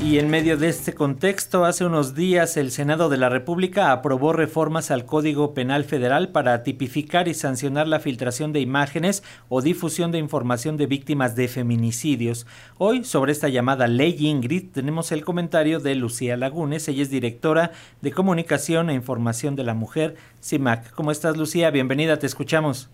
Y en medio de este contexto, hace unos días el Senado de la República aprobó reformas al Código Penal Federal para tipificar y sancionar la filtración de imágenes o difusión de información de víctimas de feminicidios. Hoy, sobre esta llamada Ley Ingrid, tenemos el comentario de Lucía Lagunes. Ella es directora de Comunicación e Información de la Mujer, CIMAC. ¿Cómo estás, Lucía? Bienvenida, te escuchamos.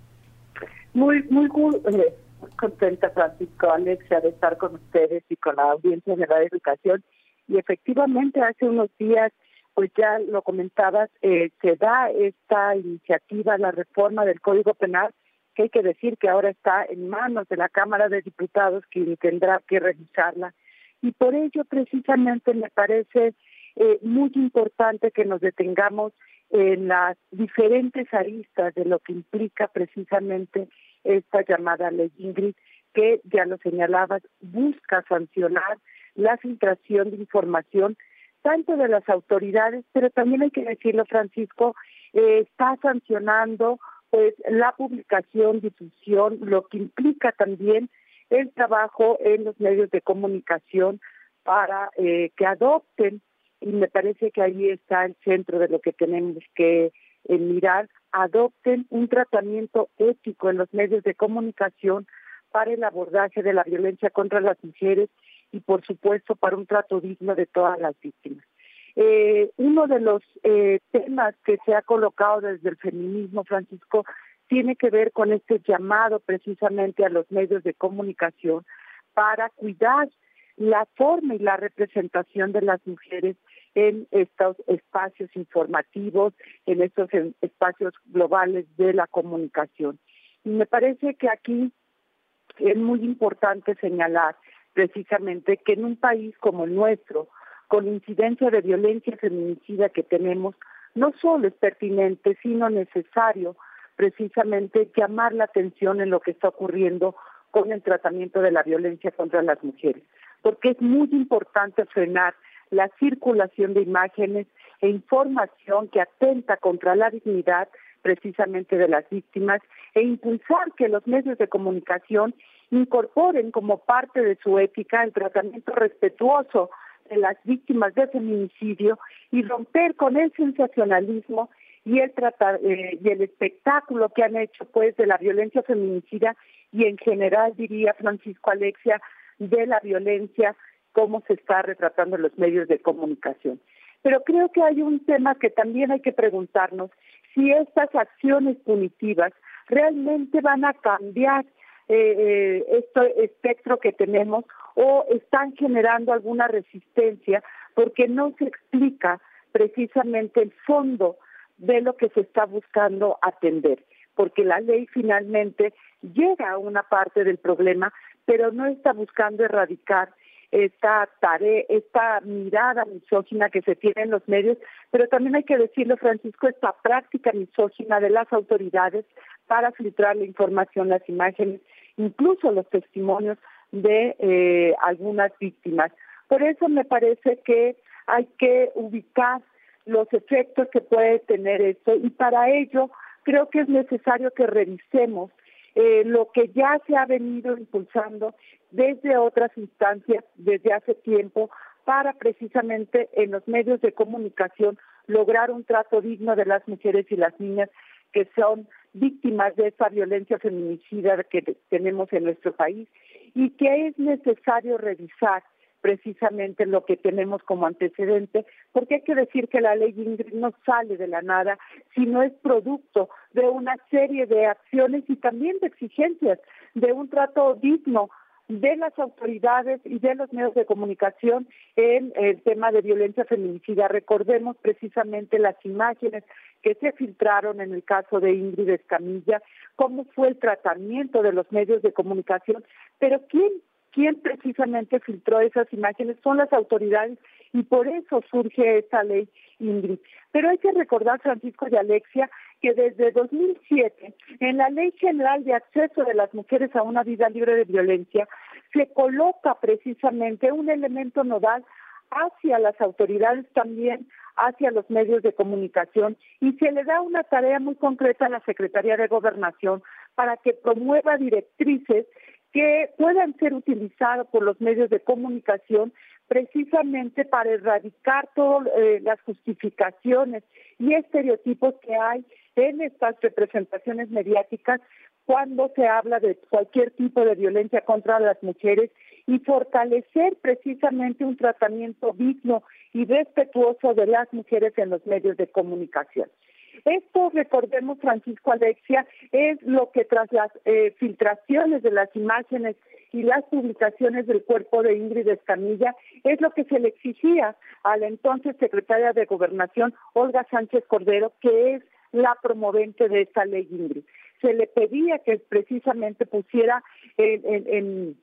Muy, muy, eh, contenta, Francisco, Alexia, de estar con ustedes y con la audiencia de la educación. Y efectivamente, hace unos días, pues ya lo comentabas, eh, se da esta iniciativa, la reforma del Código Penal, que hay que decir que ahora está en manos de la Cámara de Diputados, quien tendrá que revisarla. Y por ello, precisamente, me parece eh, muy importante que nos detengamos en las diferentes aristas de lo que implica precisamente esta llamada ley Ingrid, que ya lo señalabas, busca sancionar la filtración de información tanto de las autoridades, pero también hay que decirlo, Francisco, eh, está sancionando pues la publicación, difusión, lo que implica también el trabajo en los medios de comunicación para eh, que adopten, y me parece que ahí está el centro de lo que tenemos que eh, mirar, adopten un tratamiento ético en los medios de comunicación para el abordaje de la violencia contra las mujeres y, por supuesto, para un trato digno de todas las víctimas. Eh, uno de los eh, temas que se ha colocado desde el feminismo, Francisco, tiene que ver con este llamado precisamente a los medios de comunicación para cuidar la forma y la representación de las mujeres en estos espacios informativos, en estos espacios globales de la comunicación. Y me parece que aquí es muy importante señalar precisamente que en un país como el nuestro, con incidencia de violencia feminicida que tenemos, no solo es pertinente, sino necesario precisamente llamar la atención en lo que está ocurriendo con el tratamiento de la violencia contra las mujeres, porque es muy importante frenar la circulación de imágenes e información que atenta contra la dignidad precisamente de las víctimas e impulsar que los medios de comunicación incorporen como parte de su ética el tratamiento respetuoso de las víctimas de feminicidio y romper con el sensacionalismo y el tratar, eh, y el espectáculo que han hecho pues de la violencia feminicida y en general diría Francisco Alexia de la violencia cómo se está retratando en los medios de comunicación. Pero creo que hay un tema que también hay que preguntarnos si estas acciones punitivas realmente van a cambiar este espectro que tenemos o están generando alguna resistencia porque no se explica precisamente el fondo de lo que se está buscando atender, porque la ley finalmente llega a una parte del problema, pero no está buscando erradicar esta tarea, esta mirada misógina que se tiene en los medios, pero también hay que decirlo, Francisco, esta práctica misógina de las autoridades para filtrar la información, las imágenes, incluso los testimonios de eh, algunas víctimas. Por eso me parece que hay que ubicar los efectos que puede tener esto y para ello creo que es necesario que revisemos eh, lo que ya se ha venido impulsando desde otras instancias desde hace tiempo para precisamente en los medios de comunicación lograr un trato digno de las mujeres y las niñas que son víctimas de esta violencia feminicida que tenemos en nuestro país y que es necesario revisar precisamente lo que tenemos como antecedente, porque hay que decir que la ley Ingrid no sale de la nada, sino es producto de una serie de acciones y también de exigencias de un trato digno de las autoridades y de los medios de comunicación en el tema de violencia feminicida. Recordemos precisamente las imágenes que se filtraron en el caso de Ingrid Escamilla, cómo fue el tratamiento de los medios de comunicación, pero ¿quién ¿Quién precisamente filtró esas imágenes son las autoridades y por eso surge esta ley Ingrid. Pero hay que recordar, Francisco y Alexia, que desde 2007, en la Ley General de Acceso de las Mujeres a una Vida Libre de Violencia, se coloca precisamente un elemento nodal hacia las autoridades también hacia los medios de comunicación y se le da una tarea muy concreta a la Secretaría de Gobernación para que promueva directrices que puedan ser utilizadas por los medios de comunicación precisamente para erradicar todas eh, las justificaciones y estereotipos que hay en estas representaciones mediáticas cuando se habla de cualquier tipo de violencia contra las mujeres y fortalecer precisamente un tratamiento digno y respetuoso de las mujeres en los medios de comunicación. Esto, recordemos, Francisco Alexia, es lo que tras las eh, filtraciones de las imágenes y las publicaciones del cuerpo de Ingrid Escamilla, es lo que se le exigía a la entonces secretaria de Gobernación, Olga Sánchez Cordero, que es la promovente de esta ley. Se le pedía que precisamente pusiera en,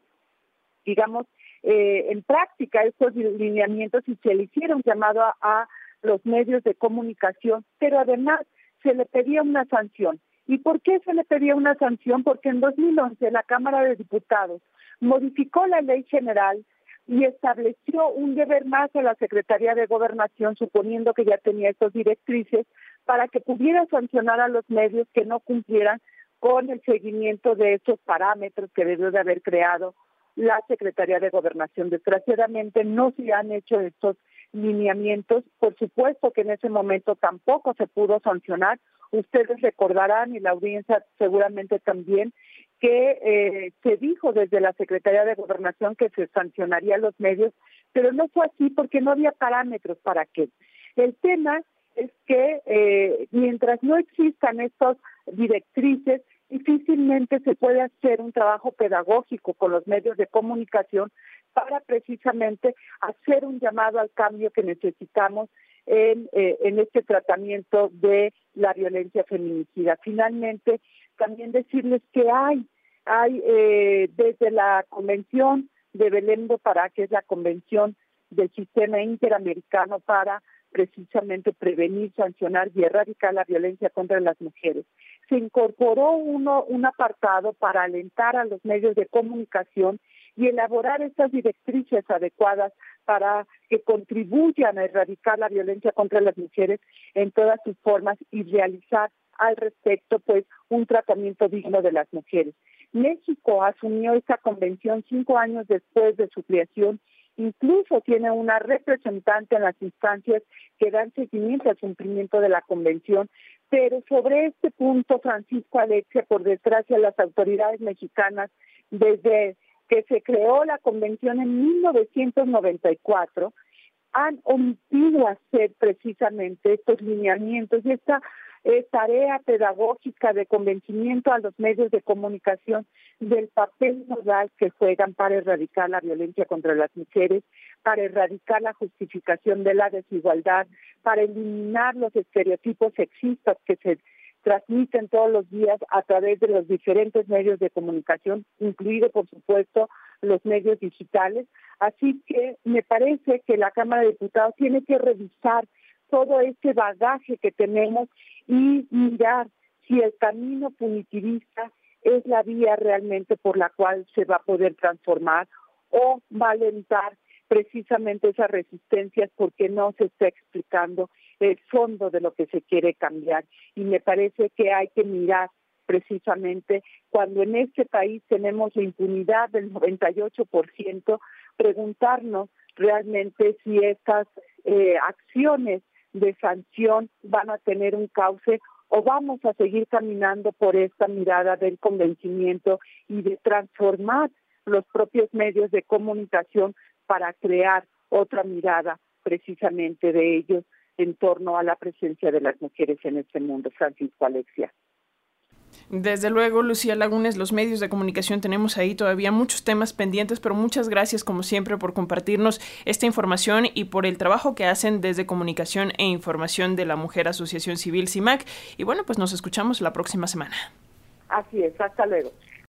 digamos, eh, en práctica estos lineamientos y se le hiciera un llamado a los medios de comunicación, pero además se le pedía una sanción. ¿Y por qué se le pedía una sanción? Porque en 2011 la Cámara de Diputados modificó la ley general y estableció un deber más a la Secretaría de Gobernación, suponiendo que ya tenía estas directrices, para que pudiera sancionar a los medios que no cumplieran con el seguimiento de esos parámetros que debió de haber creado la Secretaría de Gobernación. Desgraciadamente no se han hecho estos lineamientos. Por supuesto que en ese momento tampoco se pudo sancionar. Ustedes recordarán y la audiencia seguramente también que eh, se dijo desde la Secretaría de Gobernación que se sancionaría los medios, pero no fue así porque no había parámetros para qué. El tema es que eh, mientras no existan estas directrices, difícilmente se puede hacer un trabajo pedagógico con los medios de comunicación para precisamente hacer un llamado al cambio que necesitamos en, eh, en este tratamiento de la violencia feminicida. Finalmente, también decirles que hay, hay eh, desde la Convención de Belén do Pará, que es la Convención del Sistema Interamericano para precisamente prevenir, sancionar y erradicar la violencia contra las mujeres. Se incorporó uno, un apartado para alentar a los medios de comunicación y elaborar estas directrices adecuadas para que contribuyan a erradicar la violencia contra las mujeres en todas sus formas y realizar al respecto pues un tratamiento digno de las mujeres. México asumió esta convención cinco años después de su creación Incluso tiene una representante en las instancias que dan seguimiento al cumplimiento de la convención. Pero sobre este punto, Francisco Alexia, por desgracia, las autoridades mexicanas, desde que se creó la convención en 1994, han omitido hacer precisamente estos lineamientos y esta es tarea pedagógica de convencimiento a los medios de comunicación del papel nodal que juegan para erradicar la violencia contra las mujeres, para erradicar la justificación de la desigualdad, para eliminar los estereotipos sexistas que se transmiten todos los días a través de los diferentes medios de comunicación, incluido por supuesto los medios digitales. Así que me parece que la Cámara de Diputados tiene que revisar todo ese bagaje que tenemos y mirar si el camino punitivista es la vía realmente por la cual se va a poder transformar o va a alentar precisamente esas resistencias porque no se está explicando el fondo de lo que se quiere cambiar. Y me parece que hay que mirar precisamente cuando en este país tenemos la impunidad del 98%, preguntarnos realmente si estas eh, acciones de sanción van a tener un cauce o vamos a seguir caminando por esta mirada del convencimiento y de transformar los propios medios de comunicación para crear otra mirada precisamente de ellos en torno a la presencia de las mujeres en este mundo, Francisco Alexia. Desde luego, Lucía Lagunes, los medios de comunicación tenemos ahí todavía muchos temas pendientes, pero muchas gracias como siempre por compartirnos esta información y por el trabajo que hacen desde Comunicación e Información de la Mujer Asociación Civil CIMAC. Y bueno, pues nos escuchamos la próxima semana. Así es, hasta luego.